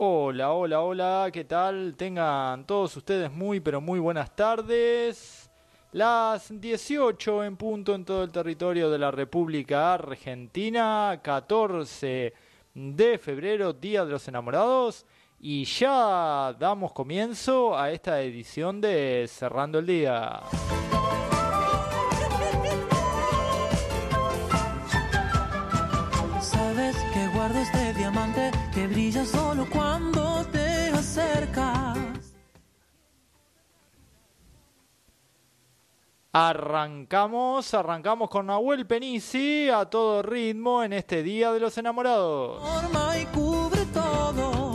Hola, hola, hola, ¿qué tal? Tengan todos ustedes muy, pero muy buenas tardes. Las 18 en punto en todo el territorio de la República Argentina, 14 de febrero, Día de los Enamorados, y ya damos comienzo a esta edición de Cerrando el Día. Solo cuando te acercas. Arrancamos, arrancamos con Nahuel Penisi a todo ritmo en este Día de los Enamorados. Forma y cubre todo,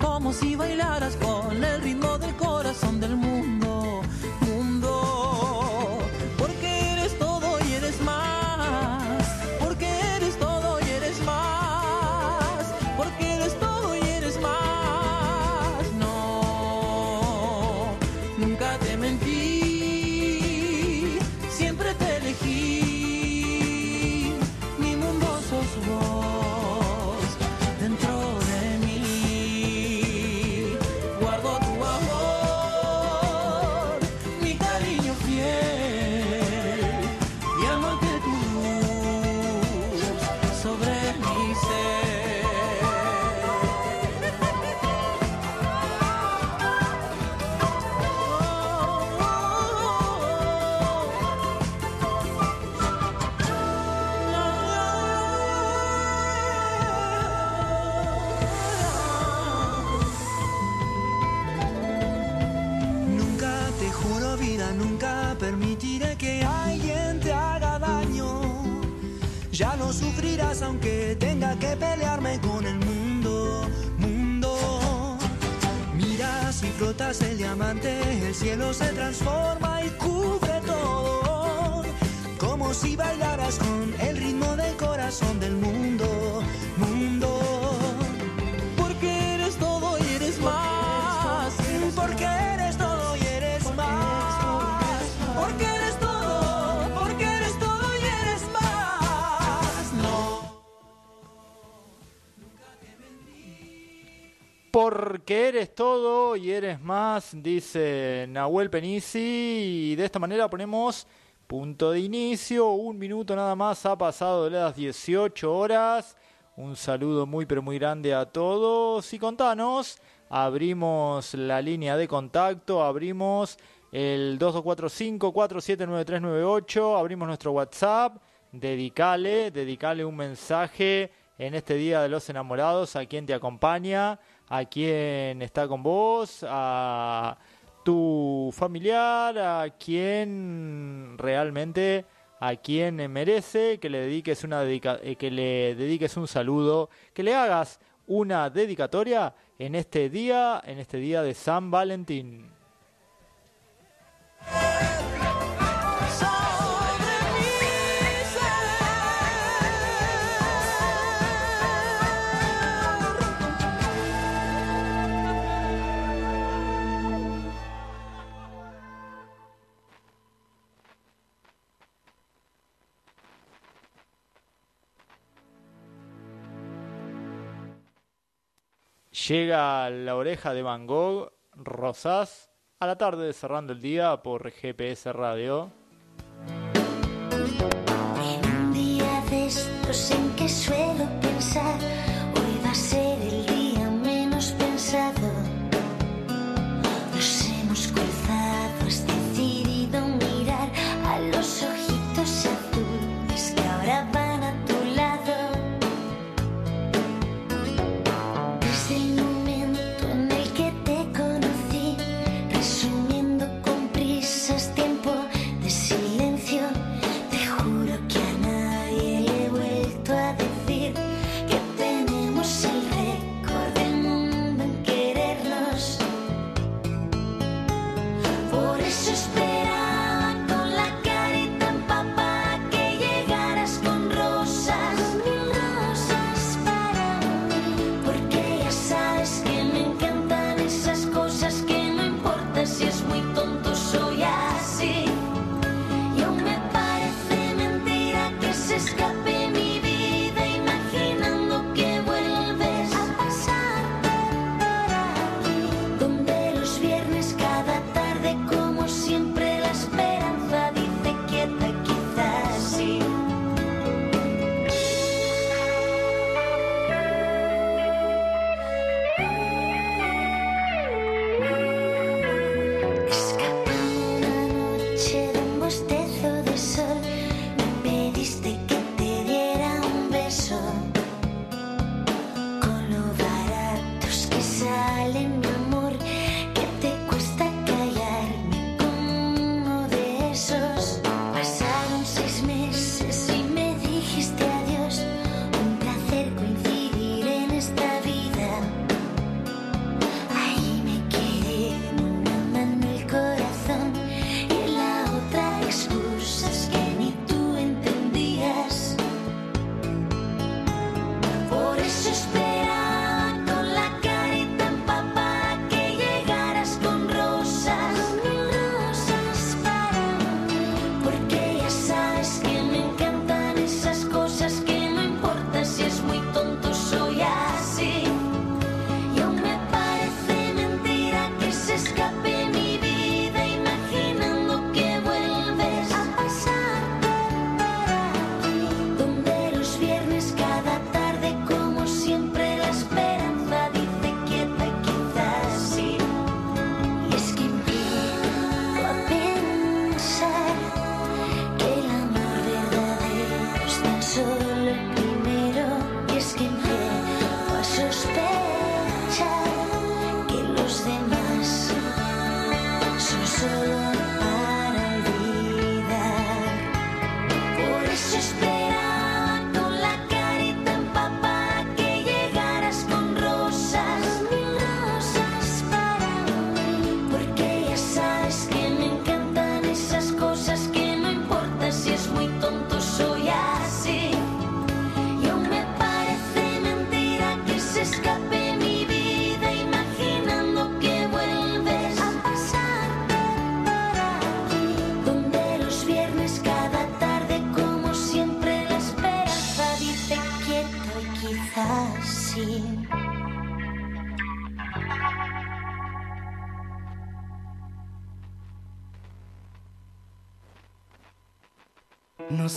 como si bailaras con permitiré que alguien te haga daño. Ya no sufrirás aunque tenga que pelearme con el mundo, mundo. Mira si flotas el diamante, el cielo se transforma y cubre todo. Como si bailaras con el ritmo del corazón del mundo, Porque eres todo y eres más, dice Nahuel Penisi. Y de esta manera ponemos punto de inicio. Un minuto nada más ha pasado de las 18 horas. Un saludo muy pero muy grande a todos. Y contanos, abrimos la línea de contacto, abrimos el 2245-479398, abrimos nuestro WhatsApp. Dedicale, dedicale un mensaje en este Día de los Enamorados a quien te acompaña, a quien está con vos, a tu familiar, a quien realmente, a quien merece que le dediques una dedica- eh, que le dediques un saludo, que le hagas una dedicatoria en este día, en este día de San Valentín. Llega la oreja de Van Gogh, Rosas, a la tarde cerrando el día por GPS Radio.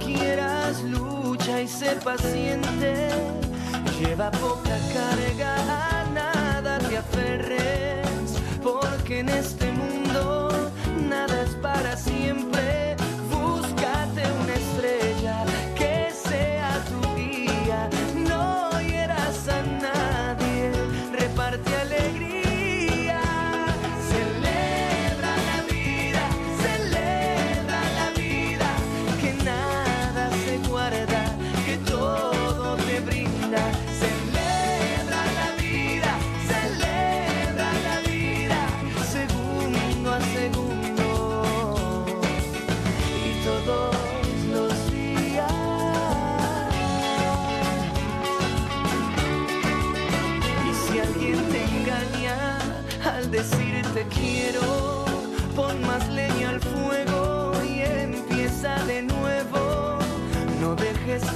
quieras lucha y sé paciente. Lleva poca carga, a nada te aferres, porque en este mundo nada es para siempre.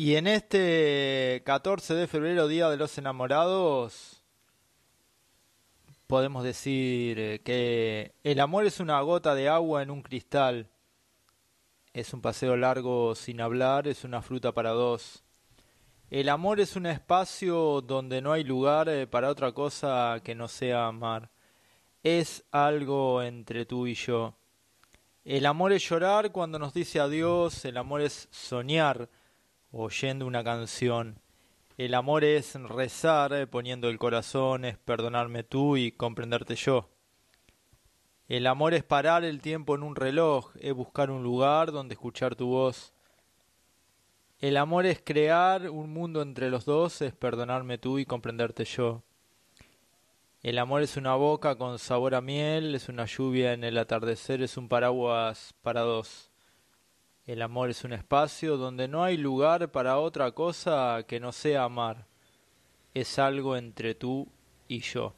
Y en este 14 de febrero, Día de los Enamorados, podemos decir eh, que el amor es una gota de agua en un cristal, es un paseo largo sin hablar, es una fruta para dos. El amor es un espacio donde no hay lugar eh, para otra cosa que no sea amar. Es algo entre tú y yo. El amor es llorar cuando nos dice adiós, el amor es soñar oyendo una canción. El amor es rezar eh, poniendo el corazón, es perdonarme tú y comprenderte yo. El amor es parar el tiempo en un reloj, es buscar un lugar donde escuchar tu voz. El amor es crear un mundo entre los dos, es perdonarme tú y comprenderte yo. El amor es una boca con sabor a miel, es una lluvia en el atardecer, es un paraguas para dos. El amor es un espacio donde no hay lugar para otra cosa que no sea amar. Es algo entre tú y yo.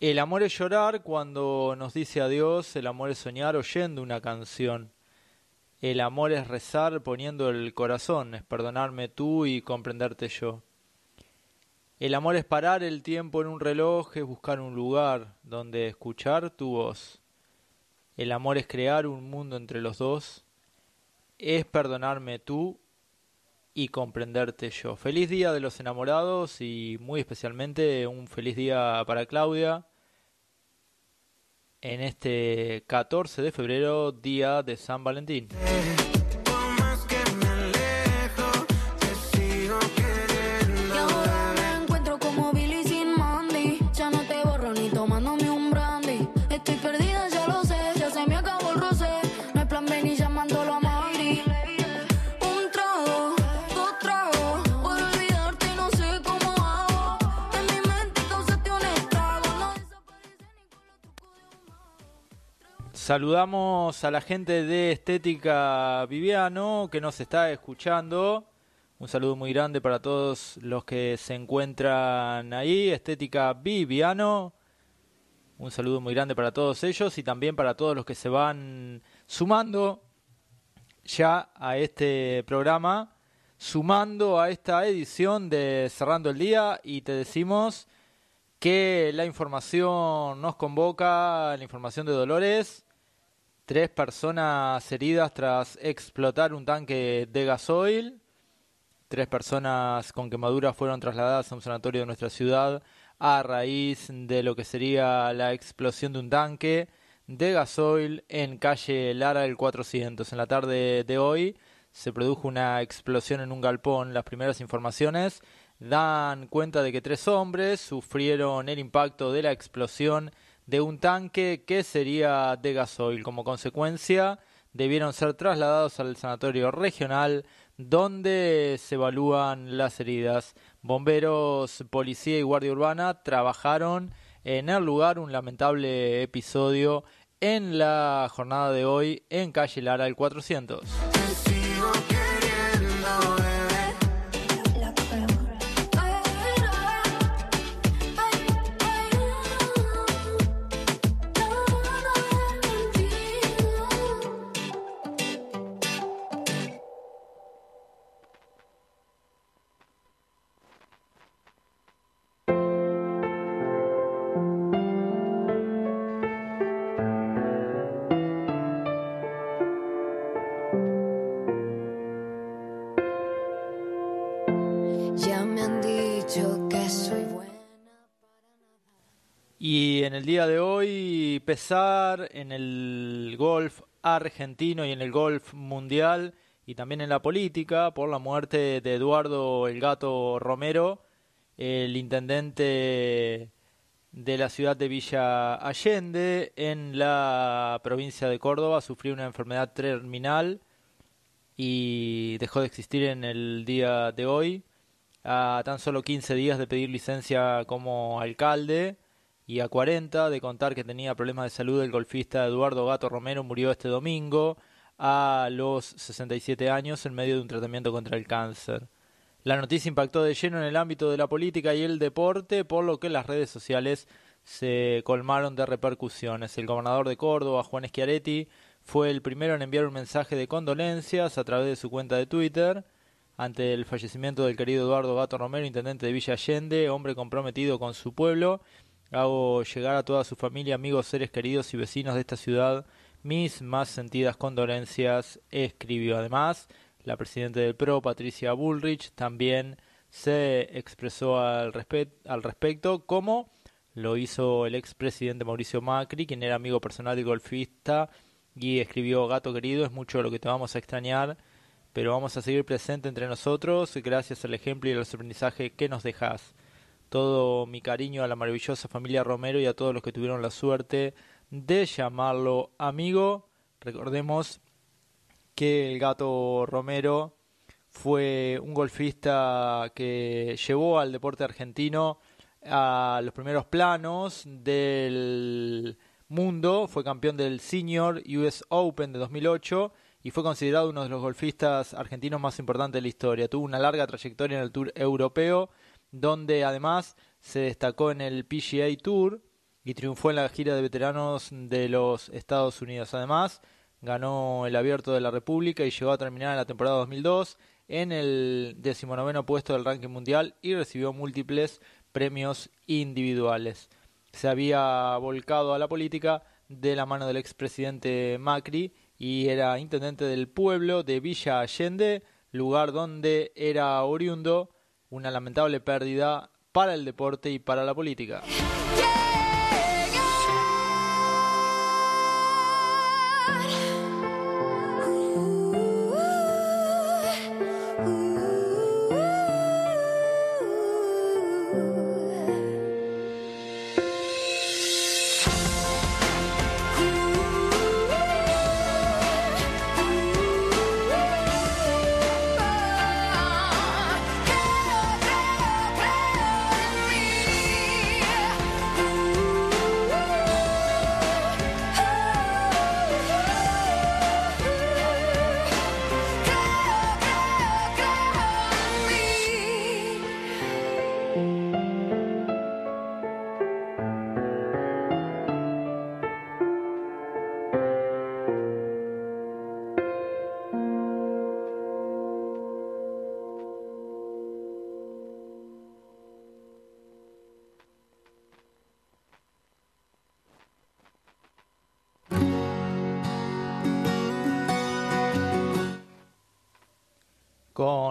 El amor es llorar cuando nos dice adiós, el amor es soñar oyendo una canción. El amor es rezar poniendo el corazón, es perdonarme tú y comprenderte yo. El amor es parar el tiempo en un reloj, es buscar un lugar donde escuchar tu voz. El amor es crear un mundo entre los dos, es perdonarme tú y comprenderte yo. Feliz día de los enamorados y muy especialmente un feliz día para Claudia en este 14 de febrero, día de San Valentín. Saludamos a la gente de Estética Viviano que nos está escuchando. Un saludo muy grande para todos los que se encuentran ahí. Estética Viviano. Un saludo muy grande para todos ellos y también para todos los que se van sumando ya a este programa sumando a esta edición de Cerrando el Día y te decimos que la información nos convoca, la información de Dolores, tres personas heridas tras explotar un tanque de gasoil, tres personas con quemaduras fueron trasladadas a un sanatorio de nuestra ciudad a raíz de lo que sería la explosión de un tanque de gasoil en calle Lara del 400. En la tarde de hoy se produjo una explosión en un galpón. Las primeras informaciones dan cuenta de que tres hombres sufrieron el impacto de la explosión de un tanque que sería de gasoil. Como consecuencia, debieron ser trasladados al sanatorio regional donde se evalúan las heridas. Bomberos, policía y guardia urbana trabajaron en el lugar un lamentable episodio en la jornada de hoy en calle Lara el 400. En el día de hoy, pesar en el golf argentino y en el golf mundial y también en la política por la muerte de Eduardo El Gato Romero, el intendente de la ciudad de Villa Allende en la provincia de Córdoba, sufrió una enfermedad terminal y dejó de existir en el día de hoy. A tan solo 15 días de pedir licencia como alcalde y a 40 de contar que tenía problemas de salud, el golfista Eduardo Gato Romero murió este domingo a los 67 años en medio de un tratamiento contra el cáncer. La noticia impactó de lleno en el ámbito de la política y el deporte, por lo que las redes sociales se colmaron de repercusiones. El gobernador de Córdoba, Juan Schiaretti, fue el primero en enviar un mensaje de condolencias a través de su cuenta de Twitter ante el fallecimiento del querido Eduardo Gato Romero, intendente de Villa Allende, hombre comprometido con su pueblo. Hago llegar a toda su familia, amigos, seres queridos y vecinos de esta ciudad mis más sentidas condolencias, escribió. Además, la presidenta del PRO, Patricia Bullrich, también se expresó al, al respecto, como lo hizo el expresidente Mauricio Macri, quien era amigo personal del golfista, y escribió, Gato querido, es mucho lo que te vamos a extrañar, pero vamos a seguir presente entre nosotros gracias al ejemplo y al aprendizaje que nos dejas. Todo mi cariño a la maravillosa familia Romero y a todos los que tuvieron la suerte de llamarlo amigo. Recordemos que el gato Romero fue un golfista que llevó al deporte argentino a los primeros planos del mundo, fue campeón del Senior US Open de 2008 y fue considerado uno de los golfistas argentinos más importantes de la historia. Tuvo una larga trayectoria en el Tour europeo, donde además se destacó en el PGA Tour y triunfó en la gira de veteranos de los Estados Unidos. Además, ganó el Abierto de la República y llegó a terminar en la temporada 2002 en el decimonoveno puesto del ranking mundial y recibió múltiples premios individuales. Se había volcado a la política de la mano del expresidente Macri y era intendente del pueblo de Villa Allende, lugar donde era oriundo, una lamentable pérdida para el deporte y para la política.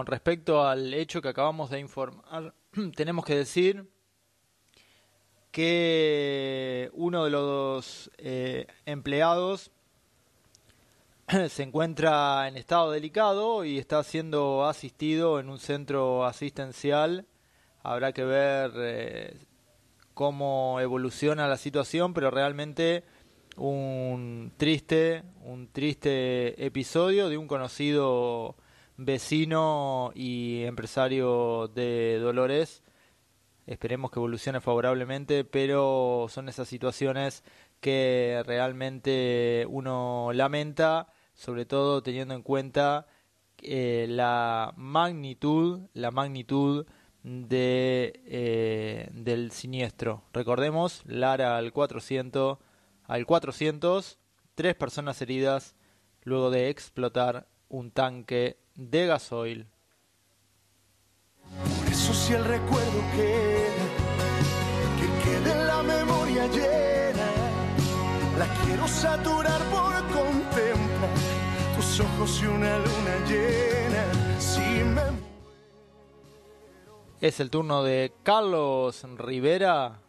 Con respecto al hecho que acabamos de informar, tenemos que decir que uno de los eh, empleados se encuentra en estado delicado y está siendo asistido en un centro asistencial. Habrá que ver eh, cómo evoluciona la situación, pero realmente un triste, un triste episodio de un conocido vecino y empresario de Dolores. Esperemos que evolucione favorablemente, pero son esas situaciones que realmente uno lamenta, sobre todo teniendo en cuenta eh, la magnitud, la magnitud de, eh, del siniestro. Recordemos, Lara al 400, al 400, tres personas heridas luego de explotar un tanque de gasoil. Por eso si el recuerdo queda, que quede en la memoria llena, la quiero saturar por contemplar tus ojos y una luna llena. Si me Es el turno de Carlos Rivera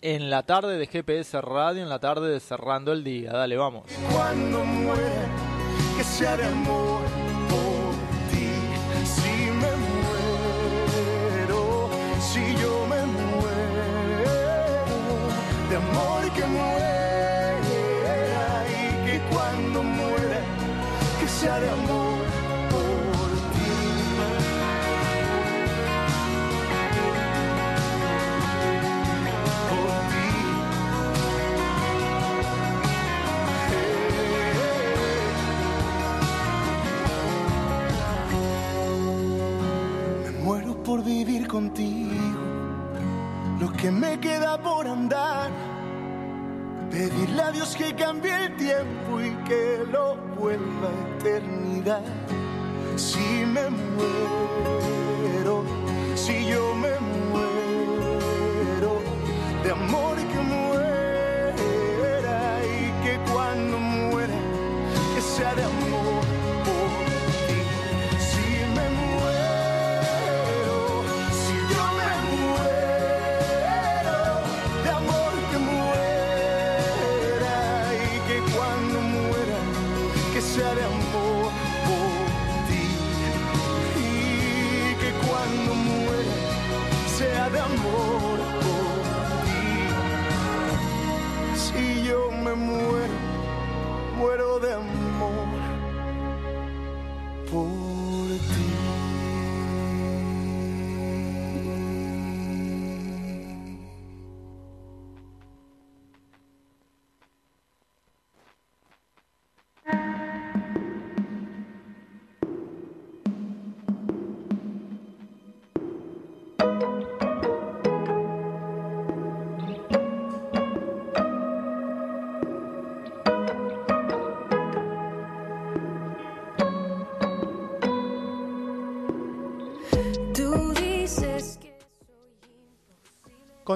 en la tarde de GPS Radio, en la tarde de Cerrando el Día. Dale, vamos. cuando muera, que de amor amor que muera y que cuando muera, que sea de amor por ti. Por ti. Me muero por vivir contigo, lo que me queda por andar. Pedirle a Dios que cambie el tiempo y que lo vuelva eternidad. Si me muero, si yo me muero,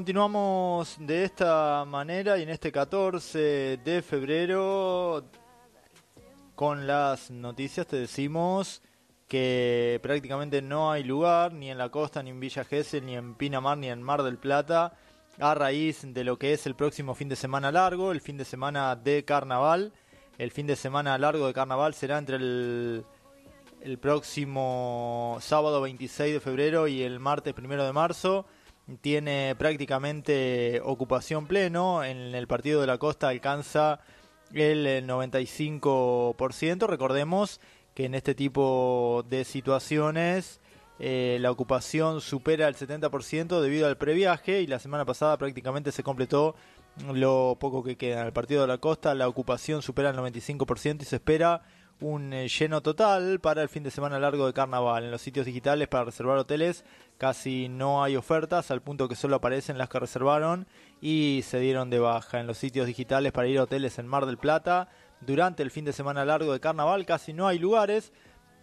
Continuamos de esta manera y en este 14 de febrero con las noticias te decimos que prácticamente no hay lugar ni en la costa, ni en Villa Gesell, ni en Pinamar, ni en Mar del Plata a raíz de lo que es el próximo fin de semana largo, el fin de semana de carnaval. El fin de semana largo de carnaval será entre el, el próximo sábado 26 de febrero y el martes 1 de marzo tiene prácticamente ocupación pleno. En el partido de la costa alcanza el eh, 95%. Recordemos que en este tipo de situaciones eh, la ocupación supera el 70% debido al previaje y la semana pasada prácticamente se completó lo poco que queda. En el partido de la costa la ocupación supera el 95% y se espera un eh, lleno total para el fin de semana largo de carnaval. En los sitios digitales para reservar hoteles casi no hay ofertas, al punto que solo aparecen las que reservaron y se dieron de baja. En los sitios digitales para ir a hoteles en Mar del Plata, durante el fin de semana largo de carnaval casi no hay lugares.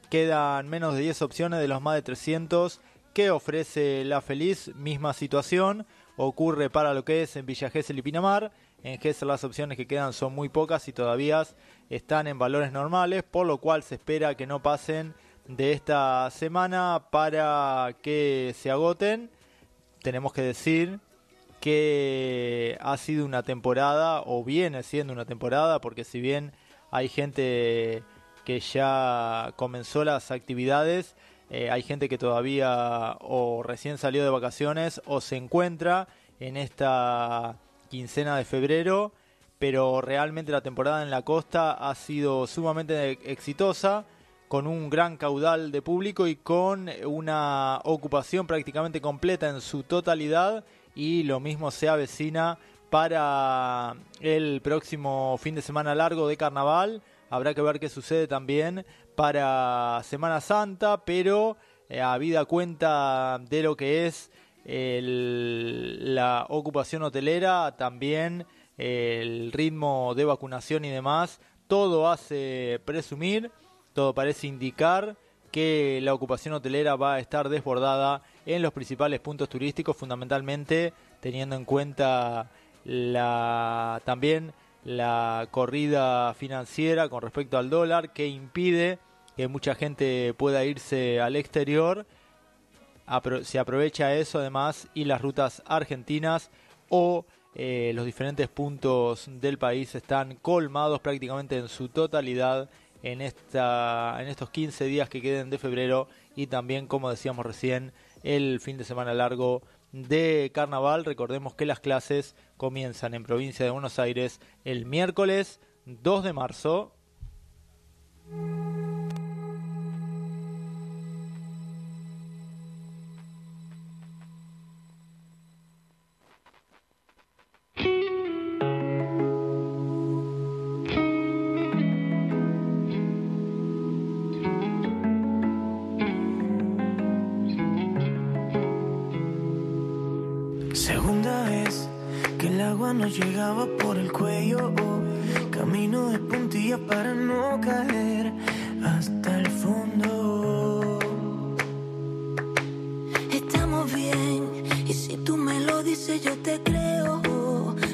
Quedan menos de 10 opciones de los más de 300 que ofrece La Feliz. Misma situación ocurre para lo que es en Villa Gesell y Pinamar. En Gesell las opciones que quedan son muy pocas y todavía están en valores normales, por lo cual se espera que no pasen de esta semana para que se agoten. Tenemos que decir que ha sido una temporada, o viene siendo una temporada, porque si bien hay gente que ya comenzó las actividades, eh, hay gente que todavía o recién salió de vacaciones o se encuentra en esta quincena de febrero, pero realmente la temporada en la costa ha sido sumamente exitosa, con un gran caudal de público y con una ocupación prácticamente completa en su totalidad y lo mismo se avecina para el próximo fin de semana largo de carnaval. Habrá que ver qué sucede también para Semana Santa, pero eh, habida cuenta de lo que es el- la ocupación hotelera, también el ritmo de vacunación y demás, todo hace presumir, todo parece indicar que la ocupación hotelera va a estar desbordada en los principales puntos turísticos, fundamentalmente teniendo en cuenta la también la corrida financiera con respecto al dólar que impide que mucha gente pueda irse al exterior. Se aprovecha eso además y las rutas argentinas o eh, los diferentes puntos del país están colmados prácticamente en su totalidad en, esta, en estos 15 días que queden de febrero y también, como decíamos recién, el fin de semana largo de carnaval. Recordemos que las clases comienzan en provincia de Buenos Aires el miércoles 2 de marzo. Agua nos llegaba por el cuello. Camino de puntillas para no caer hasta el fondo. Estamos bien, y si tú me lo dices yo te creo.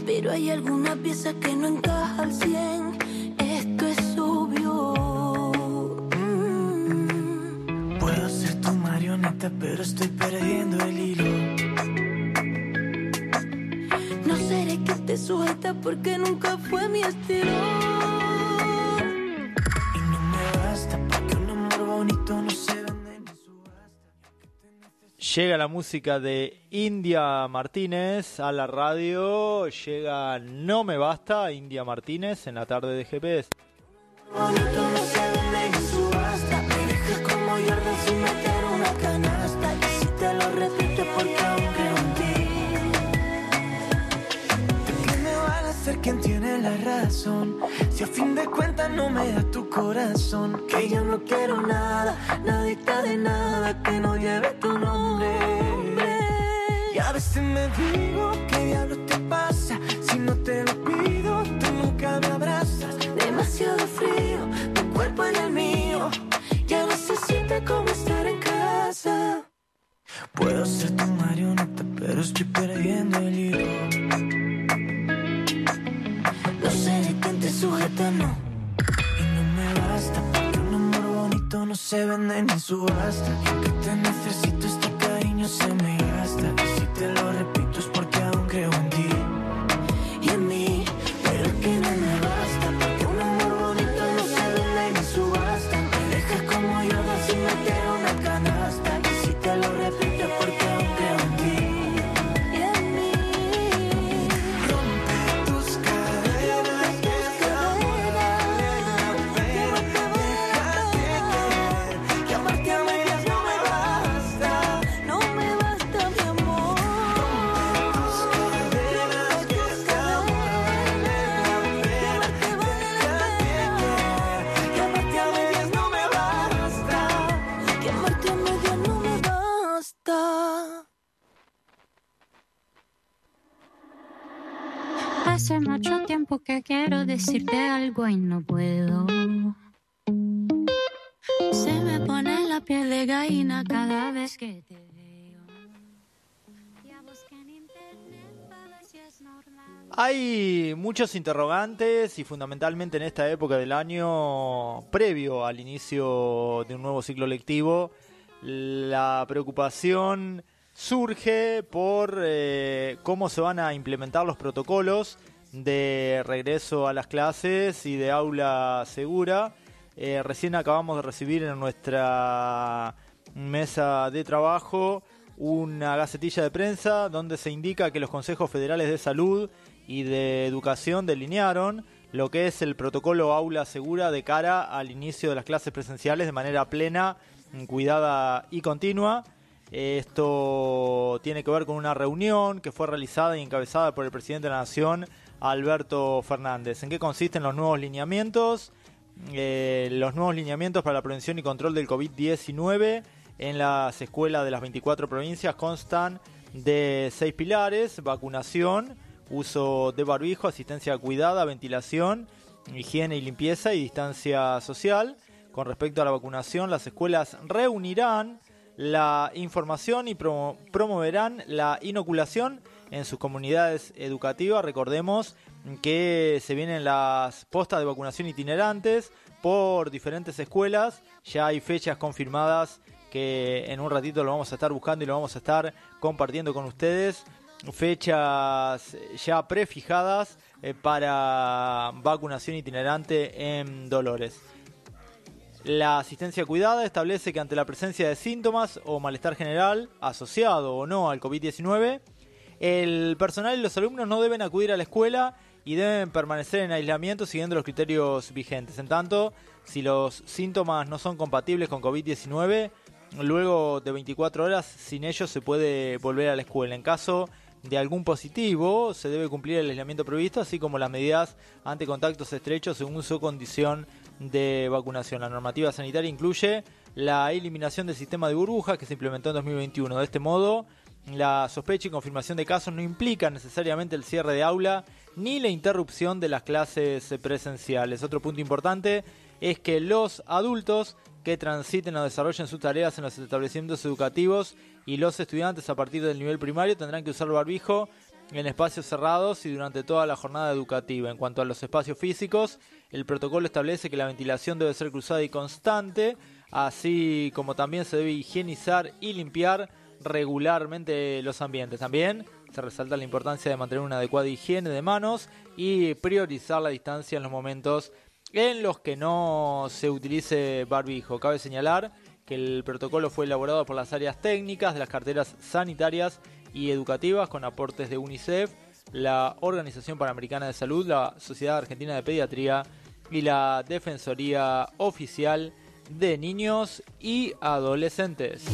Pero hay alguna pieza que no encaja al 100. Esto es obvio. Mm. Puedo ser tu marioneta, pero estoy perdiendo el hilo. Te sujeta porque nunca fue mi estilo. Y no me basta porque un amor bonito no se vende ni subasta. Llega la música de India Martínez a la radio. Llega No Me Basta, India Martínez en la tarde de GPS. Bonito no se vende ni subasta. Me dejas como Jordan sin meter una canasta. Y si te lo repito porque aún ser quien tiene la razón? Si a fin de cuentas no me da tu corazón. Que yo no quiero nada, nadita de nada que no lleve tu nombre. Y a veces me digo, ¿qué diablo te pasa? Si no te lo pido, tú nunca me abrazas. Demasiado frío, tu cuerpo en el mío. Ya no se siente como estar en casa. Puedo ser tu marioneta, pero estoy perdiendo el hilo. No. Y no me basta, porque un amor bonito no se vende ni subasta. Aunque te necesito, este cariño se me gasta. Y si te lo repito, que quiero decirte algo y no puedo. Se me pone la piel de gallina cada vez que te veo. Ya busqué en internet para si es normal. Hay muchos interrogantes y fundamentalmente en esta época del año, previo al inicio de un nuevo ciclo lectivo, la preocupación surge por eh, cómo se van a implementar los protocolos de regreso a las clases y de aula segura. Eh, recién acabamos de recibir en nuestra mesa de trabajo una gacetilla de prensa donde se indica que los consejos federales de salud y de educación delinearon lo que es el protocolo aula segura de cara al inicio de las clases presenciales de manera plena, cuidada y continua. Esto tiene que ver con una reunión que fue realizada y encabezada por el presidente de la Nación, Alberto Fernández. ¿En qué consisten los nuevos lineamientos? Eh, los nuevos lineamientos para la prevención y control del COVID-19 en las escuelas de las 24 provincias constan de seis pilares, vacunación, uso de barbijo, asistencia cuidada, ventilación, higiene y limpieza y distancia social. Con respecto a la vacunación, las escuelas reunirán la información y promo- promoverán la inoculación en sus comunidades educativas. Recordemos que se vienen las postas de vacunación itinerantes por diferentes escuelas. Ya hay fechas confirmadas que en un ratito lo vamos a estar buscando y lo vamos a estar compartiendo con ustedes. Fechas ya prefijadas eh, para vacunación itinerante en Dolores. La asistencia cuidada establece que ante la presencia de síntomas o malestar general asociado o no al COVID-19, el personal y los alumnos no deben acudir a la escuela y deben permanecer en aislamiento siguiendo los criterios vigentes. En tanto, si los síntomas no son compatibles con COVID-19, luego de 24 horas sin ellos se puede volver a la escuela. En caso de algún positivo, se debe cumplir el aislamiento previsto, así como las medidas ante contactos estrechos según su condición de vacunación. La normativa sanitaria incluye la eliminación del sistema de burbujas que se implementó en 2021. De este modo, la sospecha y confirmación de casos no implican necesariamente el cierre de aula ni la interrupción de las clases presenciales. Otro punto importante es que los adultos que transiten o desarrollen sus tareas en los establecimientos educativos y los estudiantes a partir del nivel primario tendrán que usar barbijo en espacios cerrados y durante toda la jornada educativa. En cuanto a los espacios físicos, el protocolo establece que la ventilación debe ser cruzada y constante, así como también se debe higienizar y limpiar regularmente los ambientes. También se resalta la importancia de mantener una adecuada higiene de manos y priorizar la distancia en los momentos en los que no se utilice barbijo. Cabe señalar que el protocolo fue elaborado por las áreas técnicas de las carteras sanitarias y educativas con aportes de UNICEF, la Organización Panamericana de Salud, la Sociedad Argentina de Pediatría y la Defensoría Oficial de Niños y Adolescentes.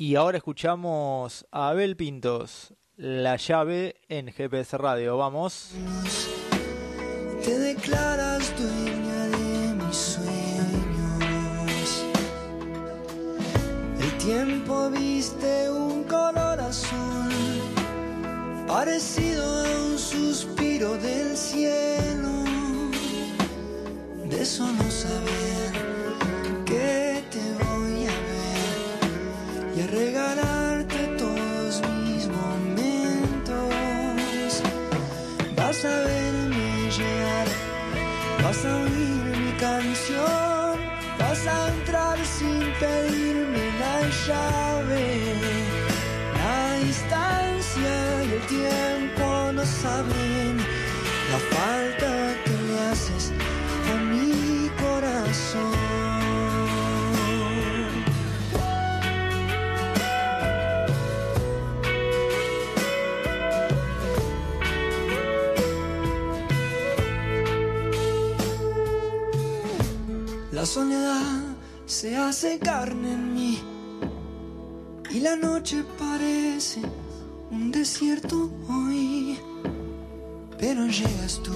Y ahora escuchamos a Abel Pintos, La llave en GPS Radio. Vamos. Te declaras dueña de mis sueños. El tiempo viste un color azul, parecido a un suspiro del cielo. De solo saber que llave. La distancia y el tiempo no saben la falta que le haces a mi corazón. La soledad se hace carne y la noche parece un desierto hoy. Pero llegas tú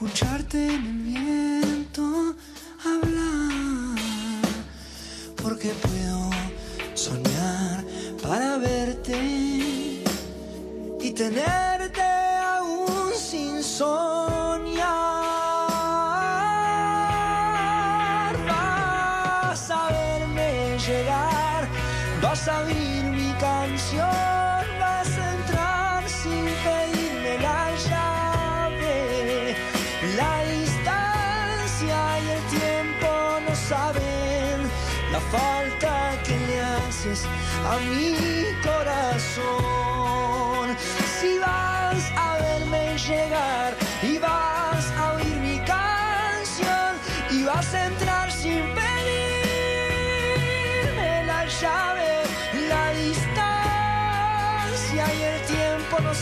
escucharte en el viento hablar. Porque puedo soñar para verte y tenerte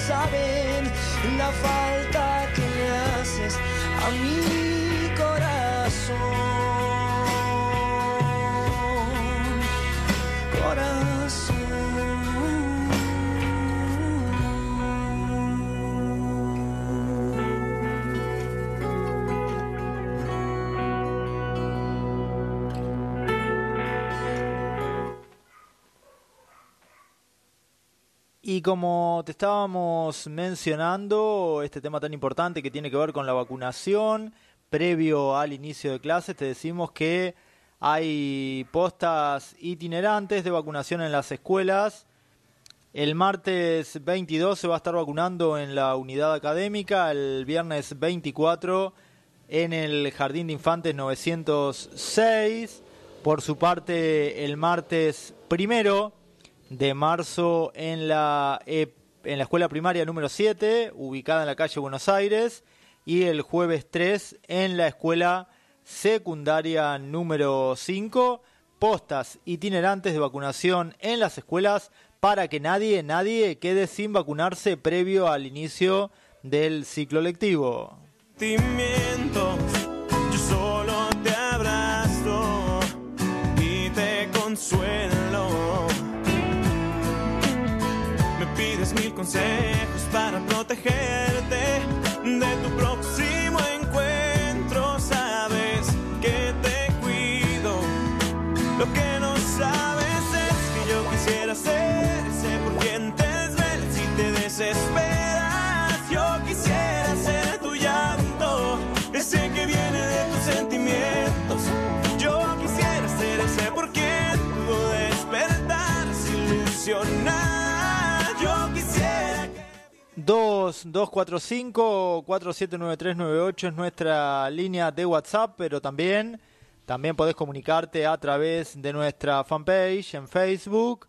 saben la falta que le haces a mi corazón. Y como te estábamos mencionando, este tema tan importante que tiene que ver con la vacunación, previo al inicio de clases, te decimos que hay postas itinerantes de vacunación en las escuelas. El martes 22 se va a estar vacunando en la unidad académica, el viernes 24 en el Jardín de Infantes 906. Por su parte, el martes primero de marzo en la, en la escuela primaria número 7, ubicada en la calle Buenos Aires, y el jueves 3 en la escuela secundaria número 5, postas itinerantes de vacunación en las escuelas para que nadie, nadie quede sin vacunarse previo al inicio del ciclo lectivo. Yo solo te abrazo y te consuelo. Consejos para protegerte 2245-479398 es nuestra línea de WhatsApp, pero también, también podés comunicarte a través de nuestra fanpage en Facebook,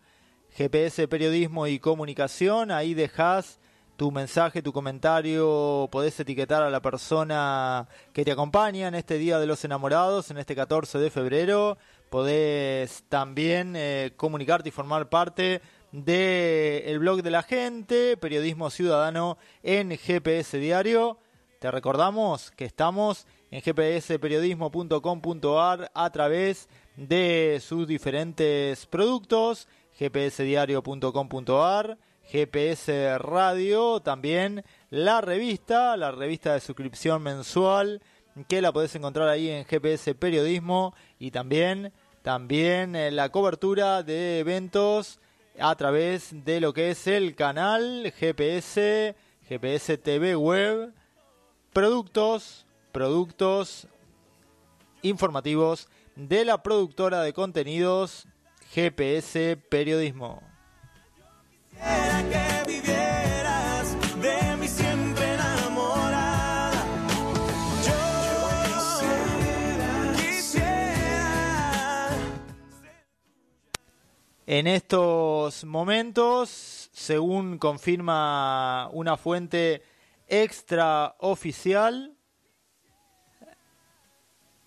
GPS Periodismo y Comunicación. Ahí dejas tu mensaje, tu comentario, podés etiquetar a la persona que te acompaña en este Día de los Enamorados, en este 14 de febrero. Podés también eh, comunicarte y formar parte del blog de la gente, Periodismo Ciudadano en GPS Diario. Te recordamos que estamos en gpsperiodismo.com.ar a través de sus diferentes productos, gpsdiario.com.ar, GPS Radio, también la revista, la revista de suscripción mensual que la podés encontrar ahí en GPS Periodismo y también, también eh, la cobertura de eventos a través de lo que es el canal GPS, GPS TV Web, productos, productos informativos de la productora de contenidos GPS Periodismo. En estos momentos, según confirma una fuente extraoficial,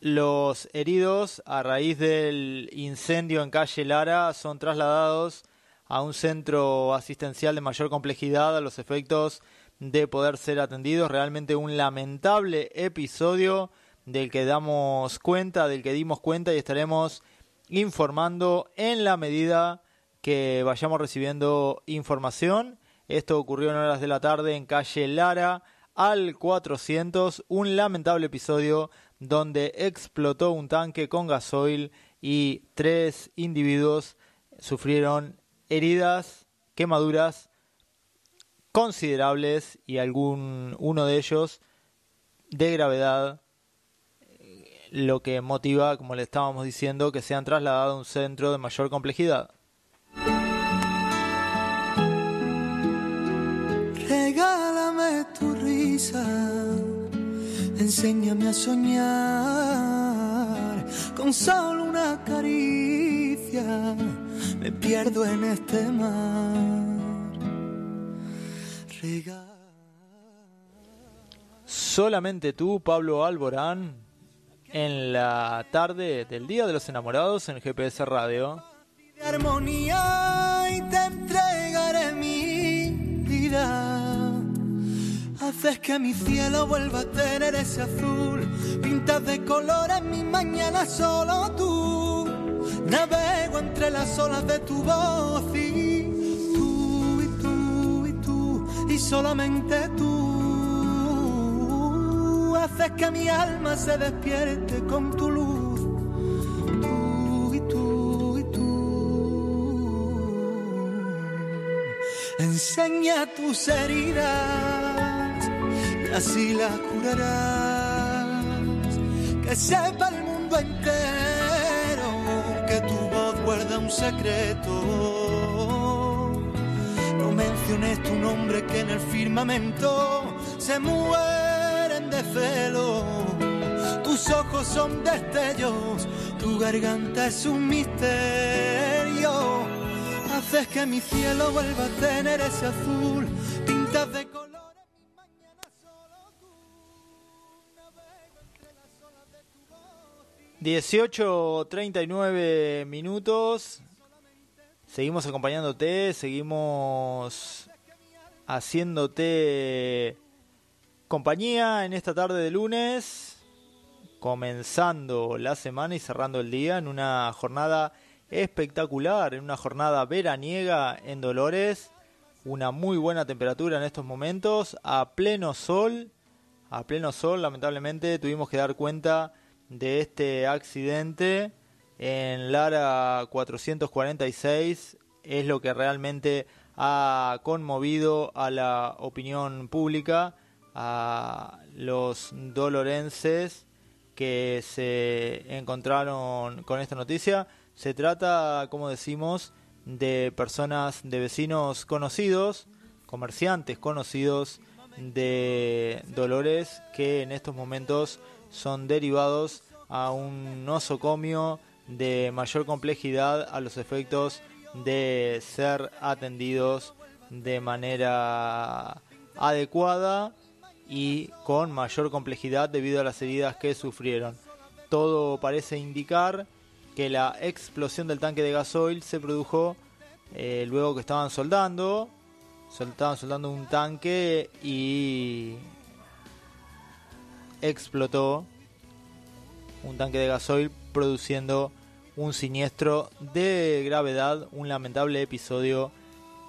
los heridos a raíz del incendio en calle Lara son trasladados a un centro asistencial de mayor complejidad a los efectos de poder ser atendidos. Realmente un lamentable episodio del que damos cuenta, del que dimos cuenta y estaremos informando en la medida que vayamos recibiendo información. Esto ocurrió en horas de la tarde en calle Lara al 400, un lamentable episodio donde explotó un tanque con gasoil y tres individuos sufrieron heridas, quemaduras considerables y algún uno de ellos de gravedad, lo que motiva, como le estábamos diciendo, que sean trasladados a un centro de mayor complejidad. Regálame tu risa, enséñame a soñar con solo una caricia. Me pierdo en este mar. Regálame Solamente tú, Pablo Alborán, en la tarde del Día de los Enamorados en GPS Radio. de armonía y te entregaré mi vida. Haces que mi cielo vuelva a tener ese azul. Pintas de colores mi mañana solo tú. Navego entre las olas de tu voz y tú y tú y tú y solamente tú. Haces que mi alma se despierte con tu luz. Tú y tú y tú. Enseña tus heridas y así las curarás. Que sepa el mundo entero que tu voz guarda un secreto. No menciones tu nombre que en el firmamento se mueren de celo. Tus ojos son destellos, tu garganta es un misterio. Haces que mi cielo vuelva a tener ese azul, pintas de de tu voz. 18.39 minutos. Seguimos acompañándote, seguimos haciéndote compañía en esta tarde de lunes, comenzando la semana y cerrando el día en una jornada espectacular, en una jornada veraniega en Dolores, una muy buena temperatura en estos momentos, a pleno sol, a pleno sol, lamentablemente tuvimos que dar cuenta de este accidente en Lara 446 es lo que realmente ha conmovido a la opinión pública, a los dolorenses que se encontraron con esta noticia. Se trata, como decimos, de personas, de vecinos conocidos, comerciantes conocidos de Dolores que en estos momentos son derivados a un nosocomio de mayor complejidad a los efectos de ser atendidos de manera adecuada y con mayor complejidad debido a las heridas que sufrieron. Todo parece indicar que la explosión del tanque de gasoil se produjo eh, luego que estaban soldando, sol- estaban soldando un tanque y explotó un tanque de gasoil produciendo un siniestro de gravedad, un lamentable episodio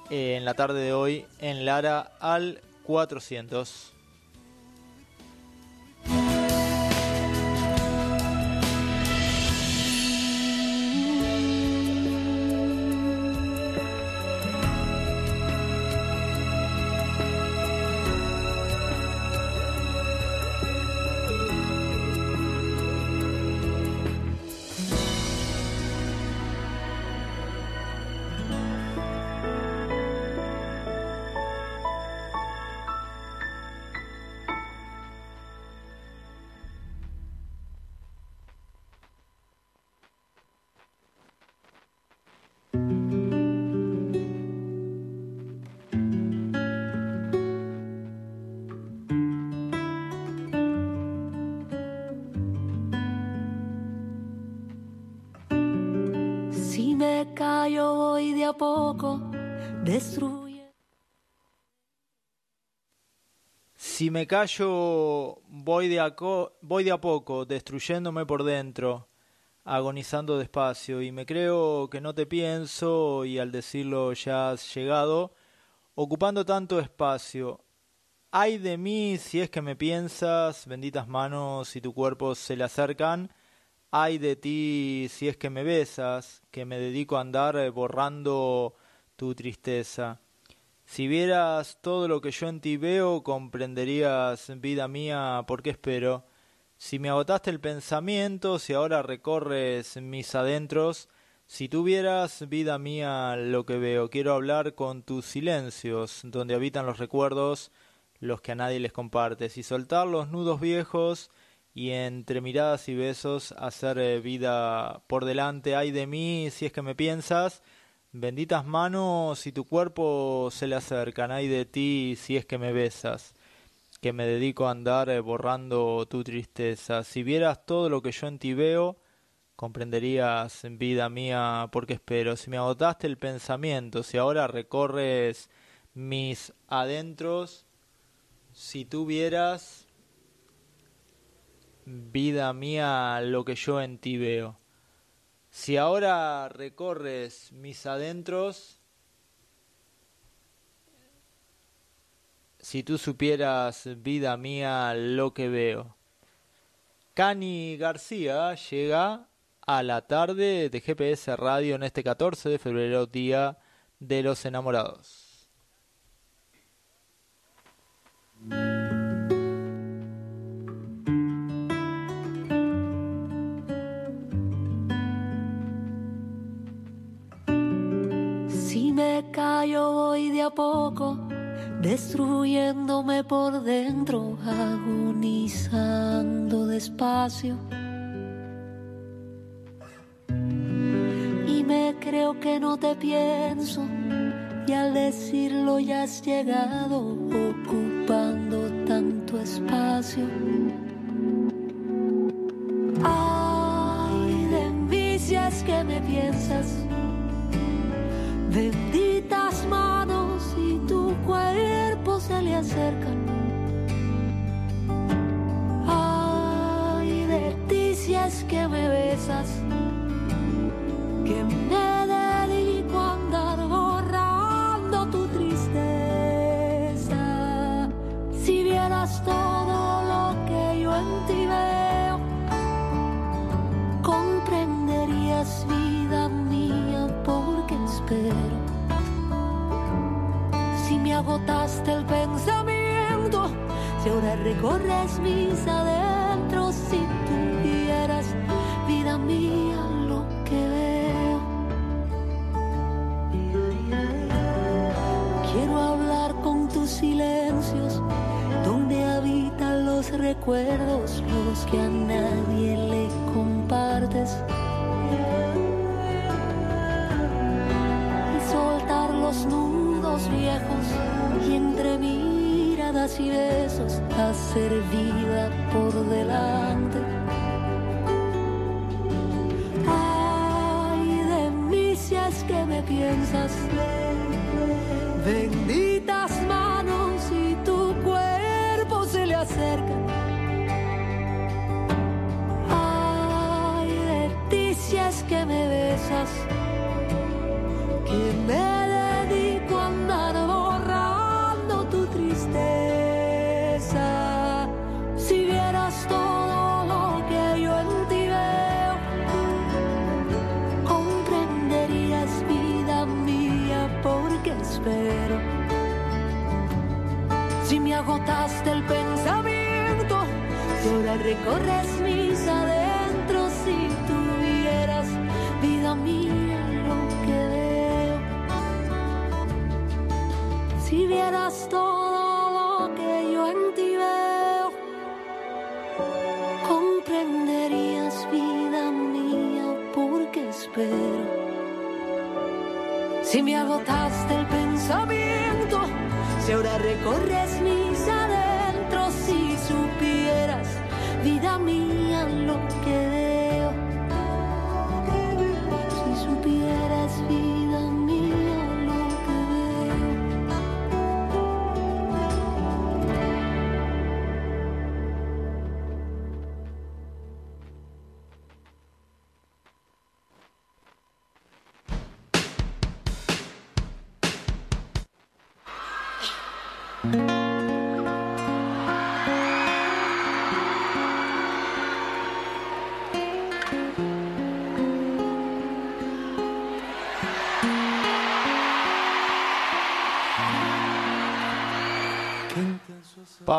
eh, en la tarde de hoy en Lara al 400. Me callo, voy de, a voy de a poco, destruyéndome por dentro, agonizando despacio, y me creo que no te pienso, y al decirlo ya has llegado, ocupando tanto espacio. Ay de mí si es que me piensas, benditas manos y tu cuerpo se le acercan. Ay de ti si es que me besas, que me dedico a andar eh, borrando tu tristeza. Si vieras todo lo que yo en ti veo, comprenderías, vida mía, por qué espero. Si me agotaste el pensamiento, si ahora recorres mis adentros, si tú vieras, vida mía, lo que veo, quiero hablar con tus silencios, donde habitan los recuerdos, los que a nadie les compartes, y soltar los nudos viejos, y entre miradas y besos hacer eh, vida por delante. Ay de mí, si es que me piensas, benditas manos si tu cuerpo se le acercan. Ay de ti, si es que me besas, que me dedico a andar eh, borrando tu tristeza. Si vieras todo lo que yo en ti veo, comprenderías, vida mía, porque espero. Si me agotaste el pensamiento, si ahora recorres mis adentros, si tú vieras, vida mía, lo que yo en ti veo. Si ahora recorres mis adentros, si tú supieras, vida mía, lo que veo. Cani García llega a la tarde de GPS Radio en este 14 de febrero, Día de los Enamorados. Callo voy de a poco, destruyéndome por dentro, agonizando despacio. Y me creo que no te pienso, y al decirlo ya has llegado, ocupando tanto espacio. Ay, de mí que me piensas. Benditas se le acercan. Ay, de ti si es que me besas, Agotaste el pensamiento, si ahora recorres mis adentros, si tuvieras vida mía lo que veo. Quiero hablar con tus silencios, donde habitan los recuerdos, los que a nadie le compartes. y soltar los viejos y entre miradas y besos hacer vida por delante. Ay de mí si es que me piensas, benditas ahora recorres mis adentros, si tuvieras vida mía lo que veo. Si vieras todo lo que yo en ti veo, comprenderías vida mía porque espero. Si me agotaste el pensamiento, si ahora recorres mis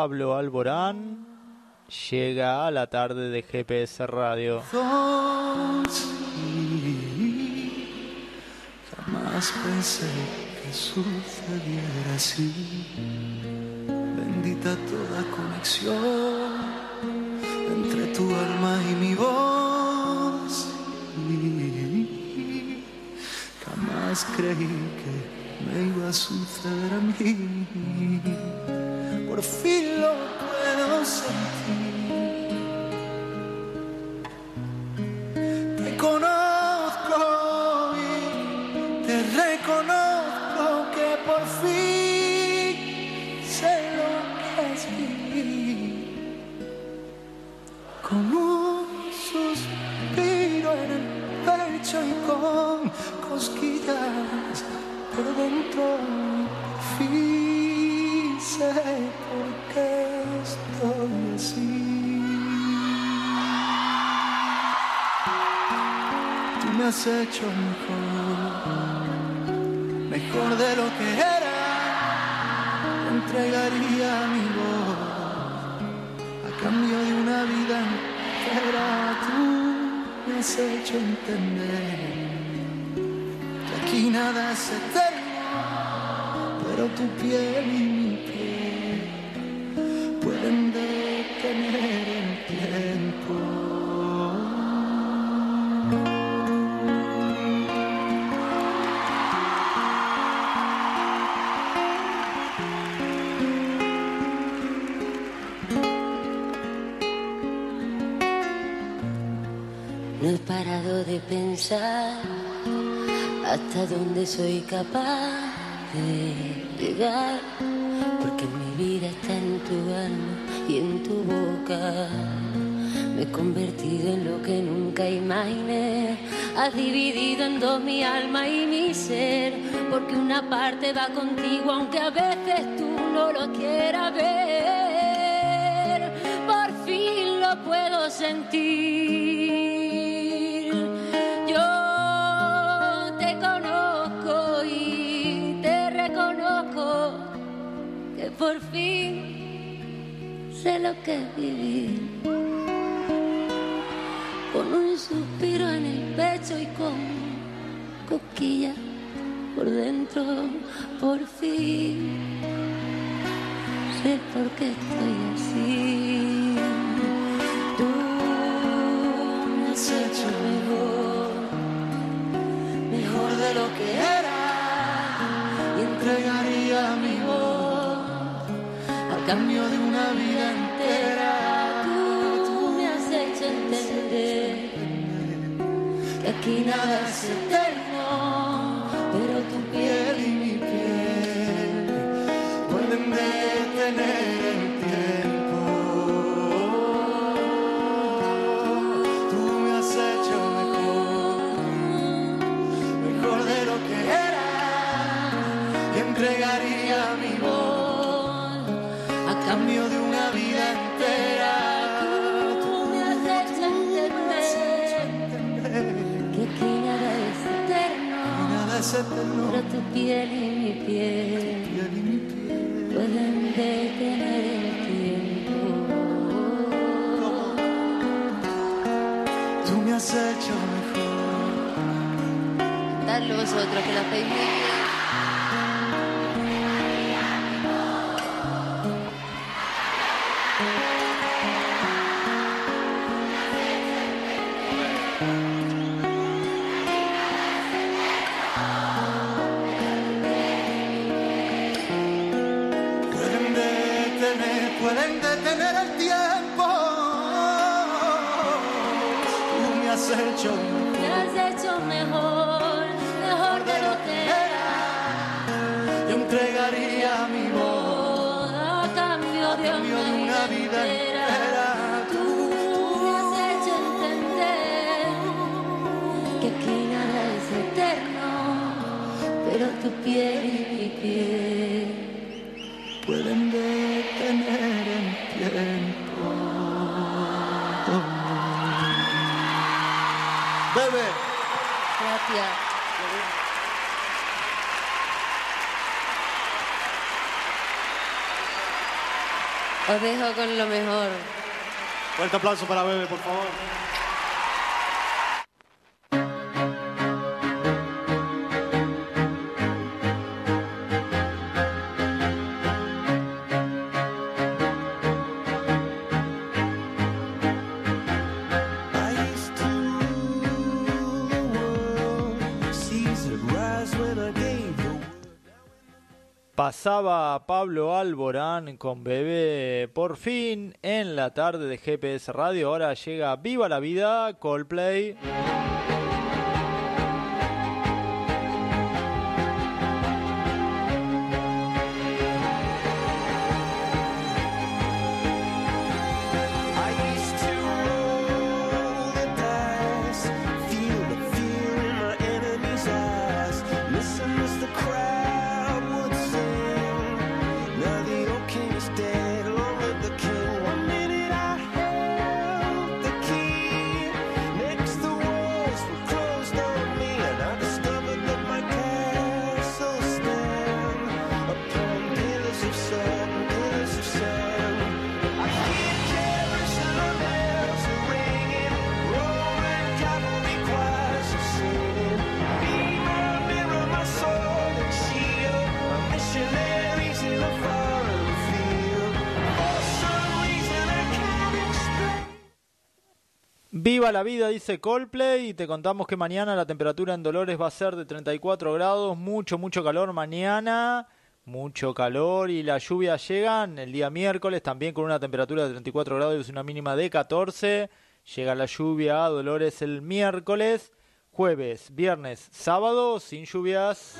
Pablo Alborán llega a la tarde de GPS Radio. Jamás pensé que sucediera así. Bendita toda conexión entre tu alma y mi voz. Jamás creí que me iba a suceder a mí. Por fin lo puedo sentir. Te conozco y te reconozco que por fin sé lo que es vivir. Con un suspiro en el pecho y con cosquillas por dentro. Por fin sé por qué estoy así. Tú me has hecho mejor, mejor de lo que era. Entregaría mi voz a cambio de una vida entera. Tú me has hecho entender que aquí nada es eterno, pero tu piel hasta dónde soy capaz de llegar, porque mi vida está en tu alma y en tu boca. Me he convertido en lo que nunca imaginé. Has dividido en dos mi alma y mi ser, porque una parte va contigo aunque a veces tú no lo quieras ver. Por fin lo puedo sentir. Por fin sé lo que es vivir. Con un suspiro en el pecho y con cosquillas por dentro, por fin sé por qué estoy cambio de una vida entera. tú me has hecho entender que aquí nada es eterno, Vosotros que lo hacéis Gracias. Os dejo con lo mejor. Fuerte aplauso para Bebe, por favor. Pasaba Pablo Alborán con Bebé por fin en la tarde de GPS Radio. Ahora llega Viva la Vida, Coldplay. La vida, dice Coldplay. Y te contamos que mañana la temperatura en Dolores va a ser de 34 grados. Mucho, mucho calor mañana. Mucho calor y las lluvias llegan el día miércoles también con una temperatura de 34 grados y una mínima de 14. Llega la lluvia a Dolores el miércoles. Jueves, viernes, sábado sin lluvias.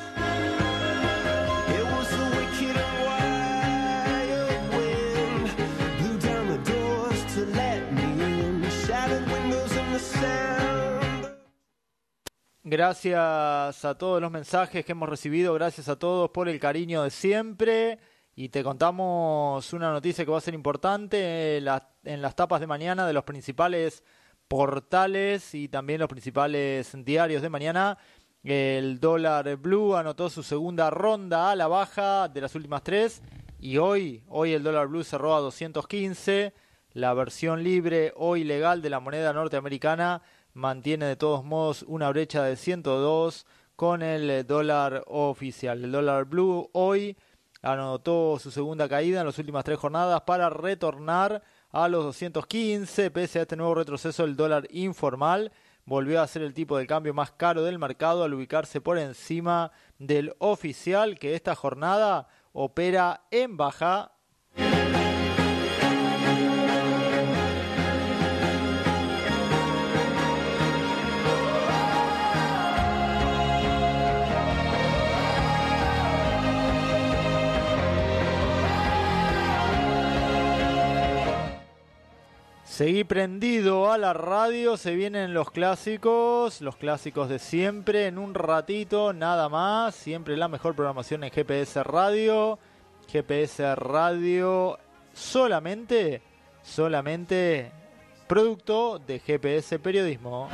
Gracias a todos los mensajes que hemos recibido, gracias a todos por el cariño de siempre. Y te contamos una noticia que va a ser importante en las, en las tapas de mañana de los principales portales y también los principales diarios de mañana. El dólar blue anotó su segunda ronda a la baja de las últimas tres y hoy, hoy el dólar blue cerró a 215. La versión libre o ilegal de la moneda norteamericana mantiene de todos modos una brecha de 102 con el eh, dólar oficial. El dólar blue hoy anotó su segunda caída en las últimas tres jornadas para retornar a los 215. Pese a este nuevo retroceso, el dólar informal volvió a ser el tipo de cambio más caro del mercado al ubicarse por encima del oficial que esta jornada opera en baja Seguí prendido a la radio, se vienen los clásicos, los clásicos de siempre, en un ratito, nada más, siempre la mejor programación en GPS Radio, GPS Radio solamente, solamente producto de GPS Periodismo.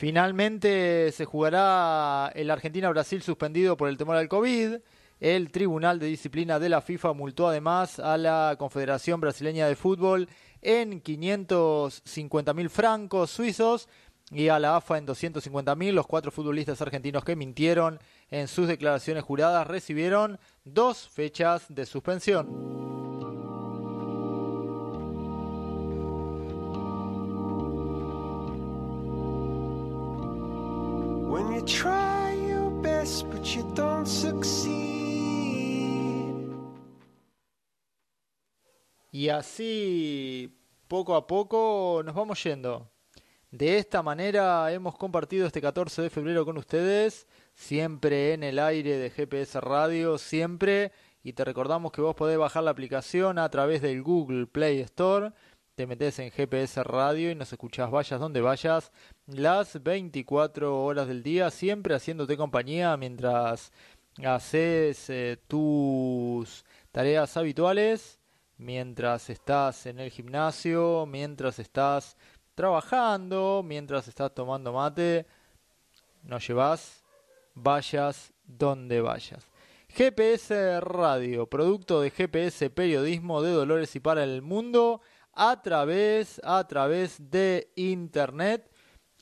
Finalmente se jugará el Argentina-Brasil suspendido por el temor al COVID. El Tribunal de Disciplina de la FIFA multó además a la Confederación Brasileña de Fútbol en 550 mil francos suizos y a la AFA en 250 mil. Los cuatro futbolistas argentinos que mintieron en sus declaraciones juradas recibieron dos fechas de suspensión. Y así, poco a poco, nos vamos yendo. De esta manera hemos compartido este 14 de febrero con ustedes, siempre en el aire de GPS Radio, siempre y te recordamos que vos podés bajar la aplicación a través del Google Play Store. Te metes en GPS Radio y nos escuchás vayas donde vayas las 24 horas del día, siempre haciéndote compañía mientras haces eh, tus tareas habituales, mientras estás en el gimnasio, mientras estás trabajando, mientras estás tomando mate, nos llevas vayas donde vayas. GPS Radio, producto de GPS Periodismo de Dolores y para el mundo a través a través de internet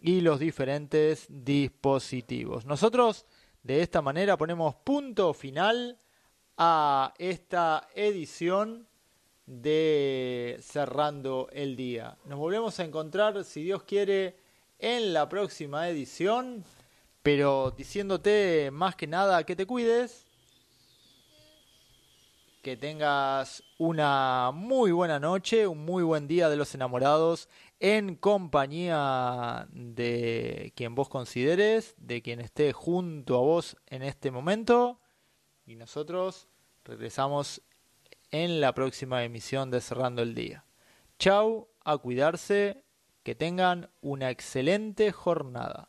y los diferentes dispositivos. Nosotros de esta manera ponemos punto final a esta edición de Cerrando el Día. Nos volvemos a encontrar, si Dios quiere, en la próxima edición, pero diciéndote más que nada que te cuides, que tengas una muy buena noche, un muy buen día de los enamorados en compañía de quien vos consideres, de quien esté junto a vos en este momento. Y nosotros regresamos en la próxima emisión de Cerrando el Día. Chau, a cuidarse, que tengan una excelente jornada.